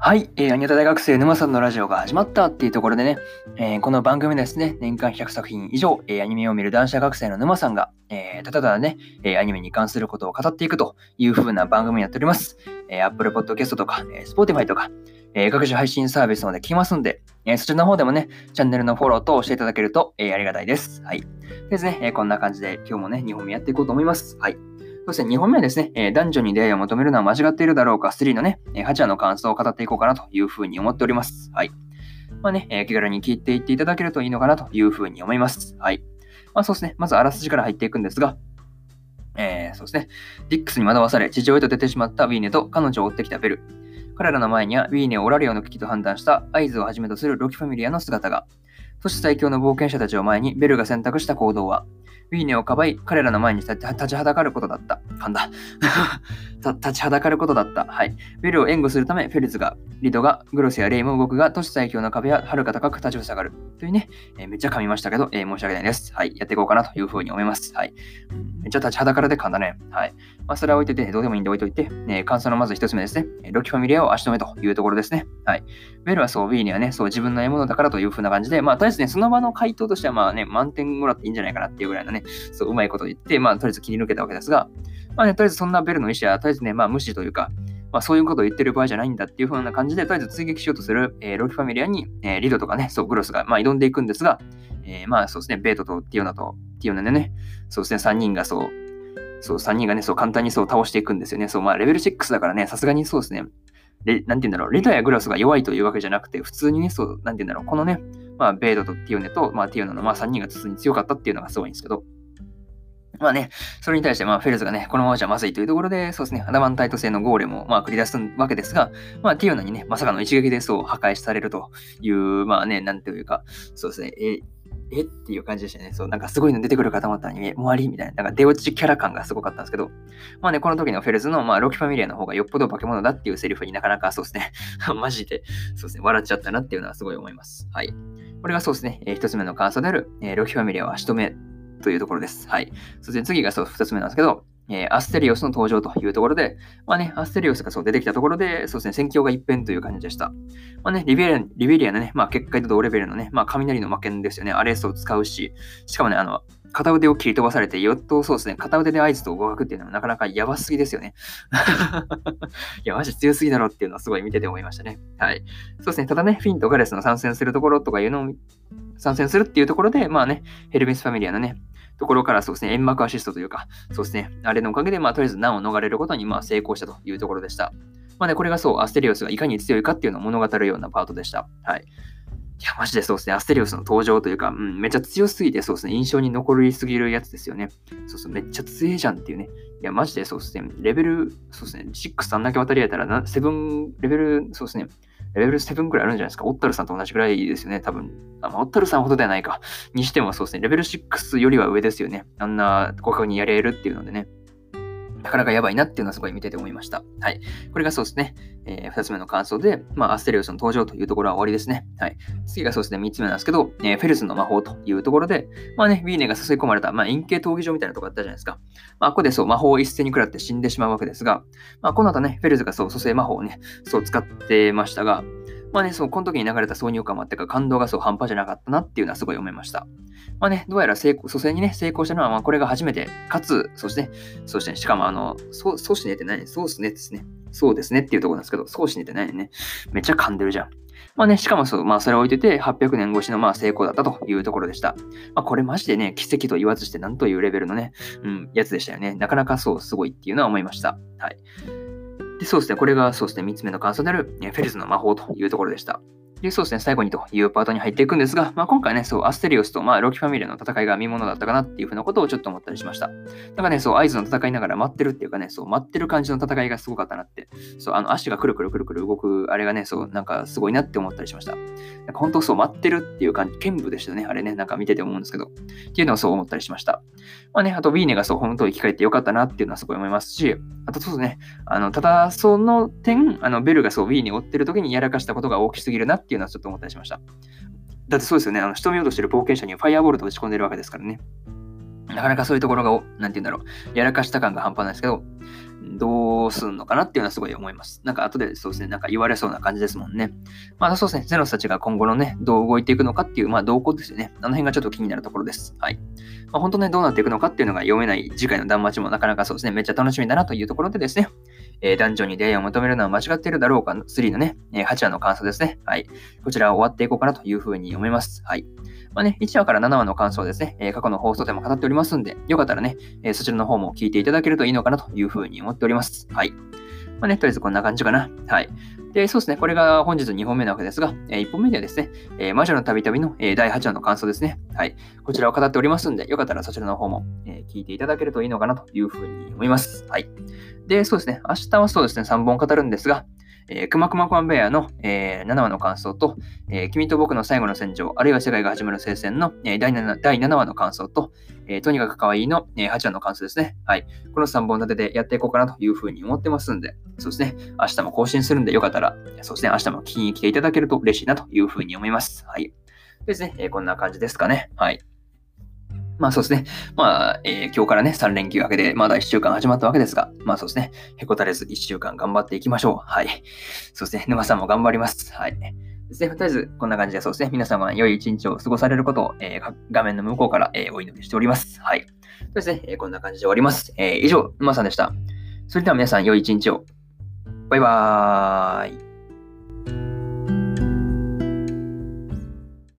はい、えー、アニタ大学生沼さんのラジオが始まったっていうところでね、えー、この番組ですね、年間100作品以上、えー、アニメを見る男子学生の沼さんが、えー、ただただね、えー、アニメに関することを語っていくという風な番組になっております。えー、Apple Podcast とか、えー、Spotify とか、えー、各種配信サービスので聞きますんで、えー、そちらの方でもね、チャンネルのフォローとしていただけると、えー、ありがたいです。はい。ですね、えー、こんな感じで今日もね、2本目やっていこうと思います。はい。そして2本目ですね、えー、男女に出会いを求めるのは間違っているだろうか3のね、えー、8話の感想を語っていこうかなというふうに思っております。はい。まあね、えー、気軽に聞いていっていただけるといいのかなというふうに思います。はい。まあそうですね、まずあらすじから入っていくんですが、えー、そうですね、ディックスに惑わされ、地上へと出てしまったウィーネと彼女を追ってきたベル。彼らの前にはウィーネをオラリオの危機と判断した合図をはじめとするロキファミリアの姿が。そして最強の冒険者たちを前にベルが選択した行動は、ウィーネをかばい、彼らの前に立ちはだかることだった。噛んだ。立ちはだかることだった。はい。ウィルを援護するため、フェルズが、リドが、グロスやレイも動くが、都市最強の壁は遥か高く立ちふさがる。というね、えー、めっちゃ噛みましたけど、えー、申し訳ないです。はい。やっていこうかなというふうに思います。はい。めっちゃ立ちはだかるで噛んだね。はい。まあ、それは置いといて、どうでもいいんで置いといて、ね、感想のまず一つ目ですね。ロキファミリアを足止めというところですね。はい。ウェルはそう、ウィーネはね、そう自分の獲物だからというふうな感じで、まあ、とりあえずね、その場の回答としては、まあね、満点もらっていいんじゃないかなっていうぐらいのね、そう、うまいこと言って、まあ、とりあえず切り抜けたわけですが、まあね、とりあえずそんなベルの意思は、とりあえずね、まあ無視というか、まあそういうことを言ってる場合じゃないんだっていう風な感じで、とりあえず追撃しようとする、えー、ロキファミリアに、えー、リドとかね、そう、グロスが、まあ、挑んでいくんですが、えー、まあそうですね、ベートとティオナとティオナでね、そうですね、3人がそう、そう、3人がね、そう簡単にそう倒していくんですよね。そう、まあレベル6だからね、さすがにそうですね、で、なんて言うんだろう、リドやグロスが弱いというわけじゃなくて、普通にね、そう、なんて言うんだろう、このね、まあ、ベートとティオネと、まあ、ティオナの、まあ、3人が普通に強かったっていうのがすごいんですけど、まあね、それに対して、まあ、フェルズがね、このままじゃまずいというところで、そうですね、アダマンタイト製のゴーレムを、まあ、繰り出すわけですが、まあ、ティオナにね、まさかの一撃でそう破壊されるという、まあね、なんていうか、そうですね、え、えっていう感じでしたね。そう、なんかすごいの出てくるかと思ったのに、え、終わりみたいな、なんか出落ちキャラ感がすごかったんですけど、まあね、この時のフェルズの、まあ、ロキファミリアの方がよっぽど化け物だっていうセリフになかなかそうですね、マジで、そうですね、笑っちゃったなっていうのはすごい思います。はい。これがそうですね、えー、一つ目の感想である、えー、ロキファミリアを足止めというところです。はい。そして次がそう、二つ目なんですけど、えー、アステリオスの登場というところで、まあね、アステリオスがそう出てきたところで、そうですね、戦況が一変という感じでした。まあね、リベリアリベリアのね、まあ結界と同レベルのね、まあ雷の魔剣ですよね、アレスを使うし、しかもね、あの、片腕を切り飛ばされて、よっとそうですね、片腕で合図と互角っていうのはなかなかやばすぎですよね。いや、マジ強すぎだろっていうのはすごい見てて思いましたね。はい。そうですね、ただね、フィンとガレスの参戦するところとかいうのを参戦するっていうところで、まあね、ヘルメスファミリアのね、ところからそうですね、煙幕アシストというか、そうですね、あれのおかげで、まあ、とりあえず難を逃れることに、まあ、成功したというところでした。まあね、これがそう、アステリオスがいかに強いかっていうのを物語るようなパートでした。はい。いや、マジでそうですね、アステリオスの登場というか、うん、めっちゃ強すぎて、そうですね、印象に残りすぎるやつですよね。そうそう、めっちゃ強いじゃんっていうね。いや、マジでそうですね、レベル、そうですね、6あんだけ渡り合えたら、7、レベル、そうですね、レベル7ぐらいあるんじゃないですか。オッタルさんと同じぐらいですよね、多分。あまあ、オッタルさんほどではないか。にしてもそうですね、レベル6よりは上ですよね。あんな互角にやれるっていうのでね。なかなかやばいなっていうのはすごい見てて思いました。はい。これがそうですね。えー、2つ目の感想で、まあ、アステリオスの登場というところは終わりですね。はい。次がそうですね、3つ目なんですけど、えー、フェルスの魔法というところで、まあね、ウィーネが誘い込まれた、まあ、陰形闘技場みたいなとこあったじゃないですか。まあ、ここでそう、魔法を一斉に食らって死んでしまうわけですが、まあ、この後ね、フェルズがそう、蘇生魔法をね、そう使ってましたが、まあね、そう、この時に流れた挿入感もあってか、感動がそう半端じゃなかったなっていうのはすごい思いました。まあね、どうやら成功、蘇生にね、成功したのは、まあこれが初めて、かつ、そして、そして、しかもあの、そう、そうしねって何？そうすねですね。そうですねっていうところなんですけど、そうしねって何？ね。めっちゃ噛んでるじゃん。まあね、しかもそう、まあそれを置いてて、800年越しのまあ成功だったというところでした。まあこれマジでね、奇跡と言わずしてなんというレベルのね、うん、やつでしたよね。なかなかそうすごいっていうのは思いました。はい。で、そうですね、これがそうですね、3つ目の感想である、フェルズの魔法というところでした。で、そうですね、最後にというパートに入っていくんですが、まあ、今回ね、そう、アステリオスと、まあ、ロキファミリアの戦いが見ものだったかなっていうふうなことをちょっと思ったりしました。なんかね、そう、合図の戦いながら待ってるっていうかね、そう、待ってる感じの戦いがすごかったなって、そう、あの、足がくるくるくるくる動く、あれがね、そう、なんかすごいなって思ったりしました。なんか本当そう、待ってるっていう感じ、剣舞でしたね、あれね、なんか見てて思うんですけど、っていうのをそう思ったりしました。まあね、あと、ウィーネがそう、本当に生き返ってよかったなっていうのはすごい思いますし、あとそうですね、あの、ただ、その点、あの、ベルがそう、ウィーに追ってる時にやらかしたことが大きすぎるなっていうのはちょっと思ったりしました。だってそうですよね。あの、仕留めようとしてる冒険者にファイアボールと打ち込んでるわけですからね。なかなかそういうところが、なんて言うんだろう、やらかした感が半端ないですけど、どうすんのかなっていうのはすごい思います。なんか後でそうですね、なんか言われそうな感じですもんね。まあそうですね、ゼロスたちが今後のね、どう動いていくのかっていう、まあ動向ですよね。あの辺がちょっと気になるところです。はい。まあ本当ね、どうなっていくのかっていうのが読めない次回の断末もなかなかそうですね、めっちゃ楽しみだなというところでですね、えー、男女に出会いを求めるのは間違っているだろうか、3のね、えー、8話の感想ですね。はい。こちら終わっていこうかなというふうに思います。はい。まあね、1話から7話の感想ですね、えー、過去の放送でも語っておりますんで、よかったらね、えー、そちらの方も聞いていただけるといいのかなというふうに思っております。はい。まあね、とりあえずこんな感じかな。はい。で、そうですね。これが本日2本目なわけですが、えー、1本目ではですね、えー、魔女のたびたびの、えー、第8話の感想ですね。はい。こちらを語っておりますんで、よかったらそちらの方も、え聞いていただけるといいのかなというふうに思います。はい。で、そうですね。明日はそうですね、3本語るんですが、えー、くまくまコンベアの、えー、7話の感想と、えー、君と僕の最後の戦場、あるいは世界が始まる聖戦の、えー、第 7, 第7話の感想と、えー、とにかく可愛いの、えー、8話の感想ですね。はい。この3本立てでやっていこうかなというふうに思ってますんで、そうですね。明日も更新するんでよかったら、そうですね。明日も聞きに来ていただけると嬉しいなというふうに思います。はい。ですね。えー、こんな感じですかね。はい。まあそうですね。まあ、えー、今日からね、3連休明けで、まだ1週間始まったわけですが、まあそうですね。へこたれず1週間頑張っていきましょう。はい。そうですね。沼さんも頑張ります。はい。ですね。とりあえず、こんな感じでそうですね。皆様良い一日を過ごされることを、えー、画面の向こうから、えー、お祈りしております。はい。そうですね。え、こんな感じで終わります。え、以上、沼さんでした。それでは皆さん良い一日を。バイバーイ。